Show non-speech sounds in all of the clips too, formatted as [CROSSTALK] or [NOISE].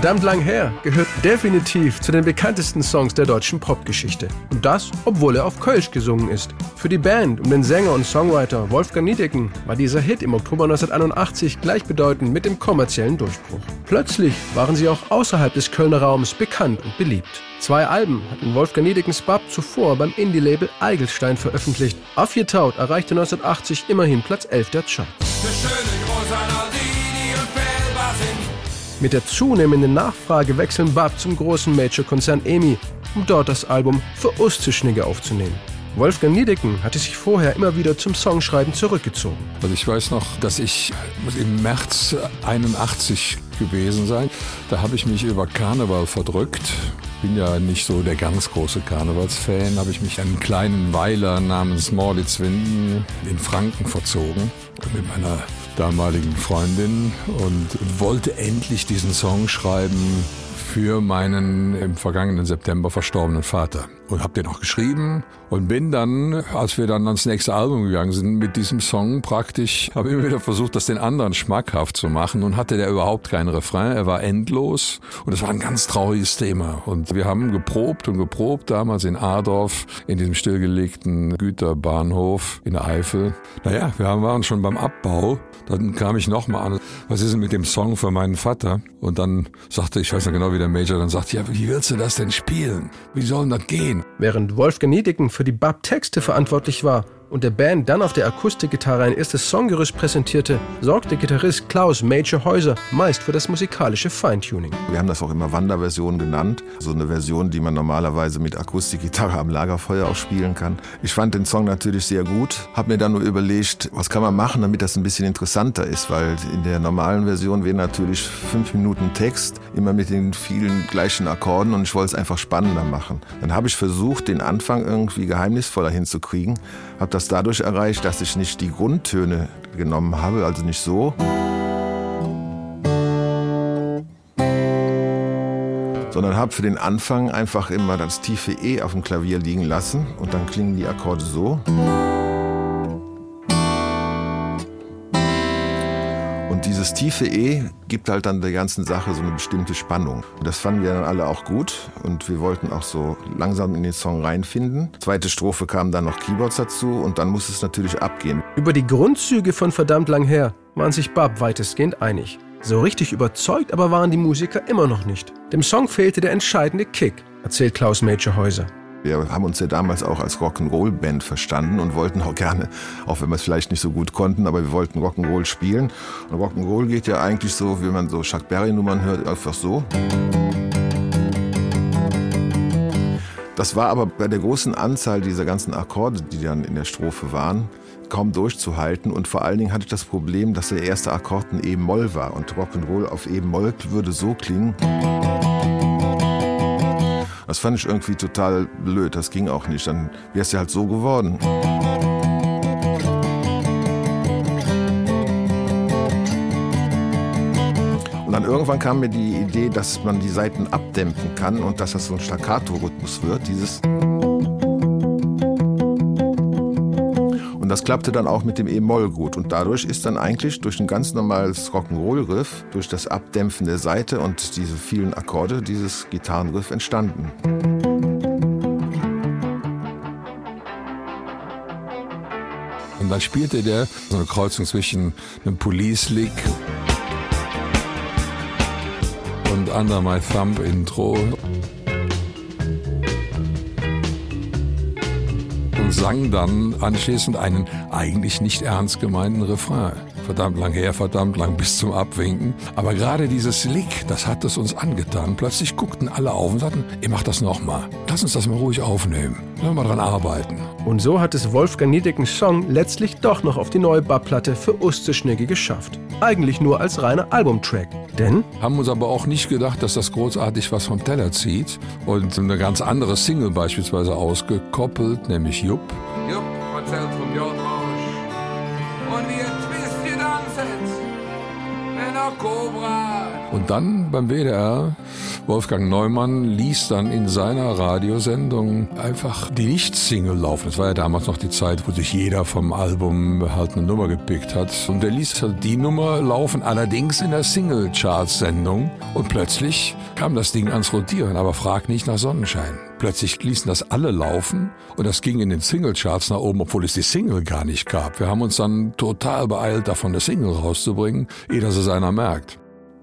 Verdammt lang her gehört definitiv zu den bekanntesten Songs der deutschen Popgeschichte. Und das, obwohl er auf Kölsch gesungen ist. Für die Band um den Sänger und Songwriter Wolfgang Niedecken war dieser Hit im Oktober 1981 gleichbedeutend mit dem kommerziellen Durchbruch. Plötzlich waren sie auch außerhalb des Kölner Raums bekannt und beliebt. Zwei Alben hatten Wolfgang Niedeckens Bab zuvor beim Indie-Label Eigelstein veröffentlicht. Afjetaut erreichte 1980 immerhin Platz 11 der Charts. Mit der zunehmenden Nachfrage wechseln Bab zum großen Major-Konzern EMI, um dort das Album für Ostzuschnigge aufzunehmen. Wolfgang Niedecken hatte sich vorher immer wieder zum Songschreiben zurückgezogen. Also ich weiß noch, dass ich im März 81 gewesen sein. Da habe ich mich über Karneval verdrückt. Bin ja nicht so der ganz große Karnevalsfan, habe ich mich einen kleinen Weiler namens Morlitzwinden in Franken verzogen mit meiner damaligen Freundin und wollte endlich diesen Song schreiben für meinen im vergangenen September verstorbenen Vater und habe den auch geschrieben und bin dann, als wir dann ans nächste Album gegangen sind, mit diesem Song praktisch, habe immer wieder versucht, das den anderen schmackhaft zu machen und hatte der überhaupt keinen Refrain. Er war endlos und es war ein ganz trauriges Thema. Und wir haben geprobt und geprobt, damals in Adorf, in diesem stillgelegten Güterbahnhof in der Eifel. Naja, wir waren schon beim Abbau. Dann kam ich nochmal an, was ist denn mit dem Song für meinen Vater? Und dann sagte, ich weiß noch genau, wie der Major dann sagt, ja, wie willst du das denn spielen? Wie soll das gehen? Während Wolfgang Niedecken für die Bab-Texte verantwortlich war und der Band dann auf der Akustikgitarre ein erstes Songgerüst präsentierte, sorgte Gitarrist Klaus Major Häuser meist für das musikalische Feintuning. Wir haben das auch immer Wanderversion genannt. So eine Version, die man normalerweise mit Akustikgitarre am Lagerfeuer auch spielen kann. Ich fand den Song natürlich sehr gut, habe mir dann nur überlegt, was kann man machen, damit das ein bisschen interessanter ist, weil in der normalen Version wäre natürlich fünf Minuten Text, immer mit den vielen gleichen Akkorden und ich wollte es einfach spannender machen. Dann habe ich versucht, den Anfang irgendwie geheimnisvoller hinzukriegen, habe das dadurch erreicht, dass ich nicht die Grundtöne genommen habe, also nicht so, sondern habe für den Anfang einfach immer das tiefe E auf dem Klavier liegen lassen und dann klingen die Akkorde so. Und dieses tiefe E gibt halt dann der ganzen Sache so eine bestimmte Spannung. Das fanden wir dann alle auch gut und wir wollten auch so langsam in den Song reinfinden. Zweite Strophe kamen dann noch Keyboards dazu und dann muss es natürlich abgehen. Über die Grundzüge von verdammt lang her waren sich Bab weitestgehend einig. So richtig überzeugt aber waren die Musiker immer noch nicht. Dem Song fehlte der entscheidende Kick, erzählt Klaus Major Häuser. Wir haben uns ja damals auch als Rock'n'Roll-Band verstanden und wollten auch gerne, auch wenn wir es vielleicht nicht so gut konnten, aber wir wollten Rock'n'Roll spielen. Und Rock'n'Roll geht ja eigentlich so, wie man so Chuck Berry-Nummern hört, einfach so. Das war aber bei der großen Anzahl dieser ganzen Akkorde, die dann in der Strophe waren, kaum durchzuhalten. Und vor allen Dingen hatte ich das Problem, dass der erste Akkord ein E-Moll war. Und Rock'n'Roll auf E-Moll würde so klingen. Das fand ich irgendwie total blöd, das ging auch nicht. Dann wäre es ja halt so geworden. Und dann irgendwann kam mir die Idee, dass man die Seiten abdämpfen kann und dass das so ein Staccato-Rhythmus wird, dieses. Und das klappte dann auch mit dem E-Moll gut. Und dadurch ist dann eigentlich durch ein ganz normales Rock'n'Roll-Riff, durch das Abdämpfen der Seite und diese vielen Akkorde, dieses Gitarrenriff entstanden. Und dann spielte der so eine Kreuzung zwischen einem Police-Lick und Under My Thumb Intro. Und sang dann anschließend einen eigentlich nicht ernst gemeinten Refrain. Verdammt lang her, verdammt lang bis zum Abwinken. Aber gerade dieses Lick, das hat es uns angetan. Plötzlich guckten alle auf und sagten, ihr macht das nochmal. Lass uns das mal ruhig aufnehmen. Lass mal dran arbeiten. Und so hat es Wolfgang Niedeckens Song letztlich doch noch auf die neue Bab-Platte für Uste Schnigge geschafft. Eigentlich nur als reiner Albumtrack. Denn? Haben uns aber auch nicht gedacht, dass das großartig was vom Teller zieht. Und eine ganz andere Single beispielsweise ausgekoppelt, nämlich Jupp. Jupp, erzählt vom Jordrausch. Dann beim WDR Wolfgang Neumann ließ dann in seiner Radiosendung einfach die Nicht-Single laufen. Das war ja damals noch die Zeit, wo sich jeder vom Album halt eine Nummer gepickt hat. Und er ließ halt die Nummer laufen, allerdings in der Single-Charts-Sendung. Und plötzlich kam das Ding ans Rotieren, aber frag nicht nach Sonnenschein. Plötzlich ließen das alle laufen und das ging in den Single-Charts nach oben, obwohl es die Single gar nicht gab. Wir haben uns dann total beeilt, davon eine Single rauszubringen, ehe dass es einer merkt.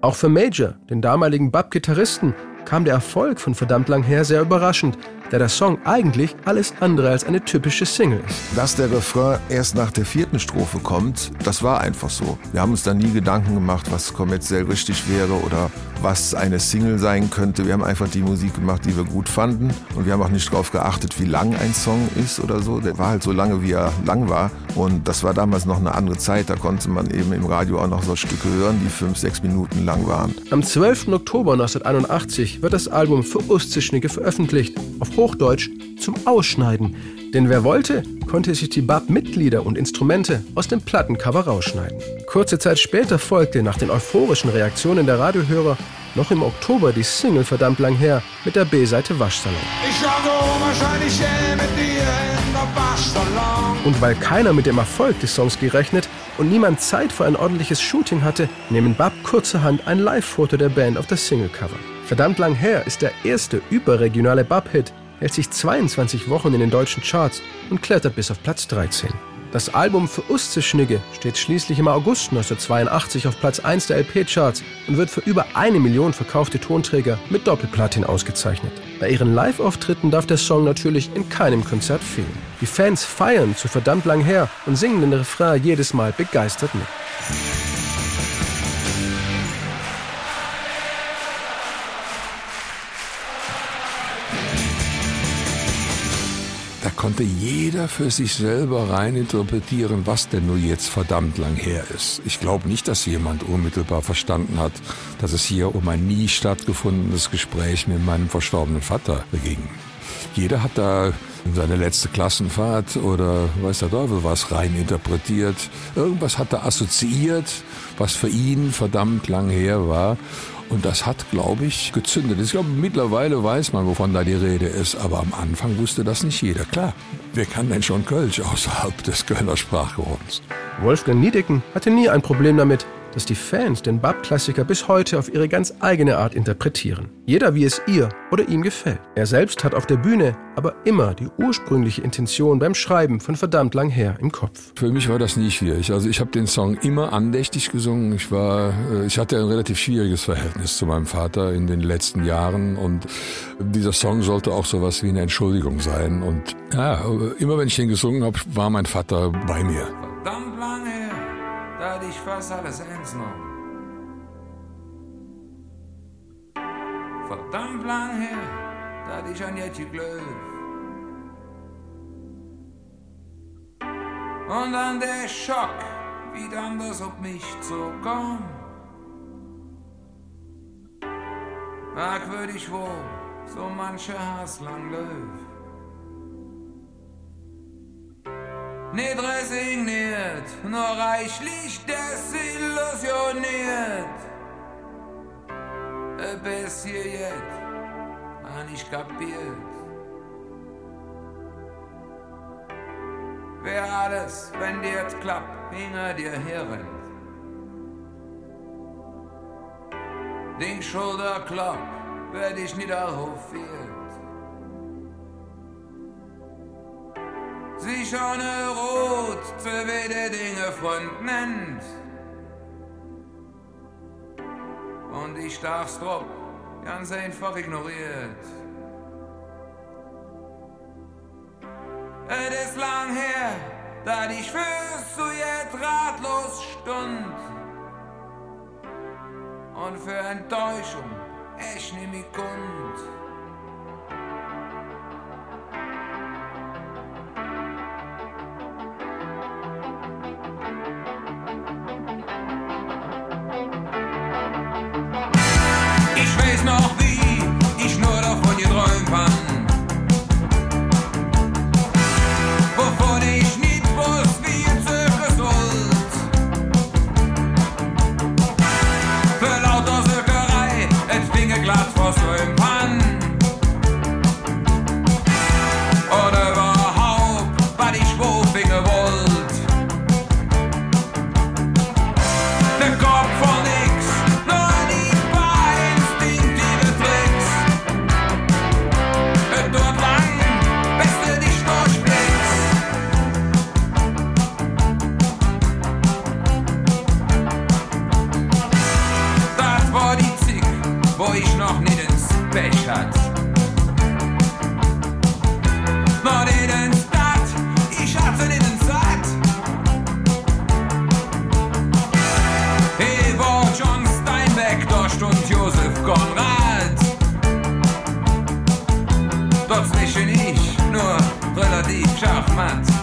Auch für Major, den damaligen Bub-Gitarristen, kam der Erfolg von verdammt lang her sehr überraschend da der Song eigentlich alles andere als eine typische Single ist. Dass der Refrain erst nach der vierten Strophe kommt, das war einfach so. Wir haben uns da nie Gedanken gemacht, was kommerziell richtig wäre oder was eine Single sein könnte. Wir haben einfach die Musik gemacht, die wir gut fanden und wir haben auch nicht darauf geachtet, wie lang ein Song ist oder so. Der war halt so lange, wie er lang war und das war damals noch eine andere Zeit. Da konnte man eben im Radio auch noch so Stücke hören, die fünf, sechs Minuten lang waren. Am 12. Oktober 1981 wird das Album für Ustzischnicke veröffentlicht. Auf Hochdeutsch zum Ausschneiden. Denn wer wollte, konnte sich die BAP-Mitglieder und Instrumente aus dem Plattencover rausschneiden. Kurze Zeit später folgte nach den euphorischen Reaktionen der Radiohörer noch im Oktober die Single verdammt lang her mit der B-Seite Waschsalon. Und weil keiner mit dem Erfolg des Songs gerechnet und niemand Zeit für ein ordentliches Shooting hatte, nehmen BAP kurzerhand ein Live-Foto der Band auf das Singlecover. Verdammt lang her ist der erste überregionale BAP-Hit, hält sich 22 Wochen in den deutschen Charts und klettert bis auf Platz 13. Das Album für Uste Schnigge steht schließlich im August 1982 auf Platz 1 der LP-Charts und wird für über eine Million verkaufte Tonträger mit Doppelplatin ausgezeichnet. Bei ihren Live-Auftritten darf der Song natürlich in keinem Konzert fehlen. Die Fans feiern zu verdammt lang her und singen den Refrain jedes Mal begeistert mit. Konnte jeder für sich selber reininterpretieren, was denn nur jetzt verdammt lang her ist. Ich glaube nicht, dass jemand unmittelbar verstanden hat, dass es hier um ein nie stattgefundenes Gespräch mit meinem verstorbenen Vater ging. Jeder hat da seine letzte Klassenfahrt oder weiß der Teufel was reininterpretiert. Irgendwas hat er assoziiert, was für ihn verdammt lang her war. Und das hat, glaube ich, gezündet. Ich glaube, mittlerweile weiß man, wovon da die Rede ist. Aber am Anfang wusste das nicht jeder. Klar, wer kann denn schon Kölsch [LAUGHS] außerhalb des Kölner Sprachgebrauchs? Wolfgang Niedecken hatte nie ein Problem damit, dass die Fans den Bab-Klassiker bis heute auf ihre ganz eigene Art interpretieren. Jeder wie es ihr oder ihm gefällt. Er selbst hat auf der Bühne aber immer die ursprüngliche Intention beim Schreiben von verdammt lang her im Kopf. Für mich war das nie schwierig. Also ich habe den Song immer andächtig gesungen. Ich war, äh, ich hatte ein relativ schwieriges Verhältnis zu meinem Vater in den letzten Jahren und dieser Song sollte auch sowas wie eine Entschuldigung sein. Und ja, immer wenn ich den gesungen habe, war mein Vater bei mir. Ich fast alles eins noch. Verdammt lang her, da hatte ich an Jetje Glöw. Und dann der Schock, wie dann das auf mich zukam. Merkwürdig wo, so manche Hass lang Löw. Nicht resigniert, nur reichlich desillusioniert. Bis hier jetzt, an ich kapiert. wer alles, wenn dir jetzt klappt, hinter dir herrennt. Den Schulterklapp werd ich niederhofiert. Sich ohne Rot zu wede Dinge Front nennt. Und ich darf's drauf ganz einfach ignoriert. Es ist lang her, da ich fürs zu jetzt ratlos stund. Und für Enttäuschung ich nehm ich Kund. Ich weiß Konrad. Trotzdem bin ich nur relativ schachmatt.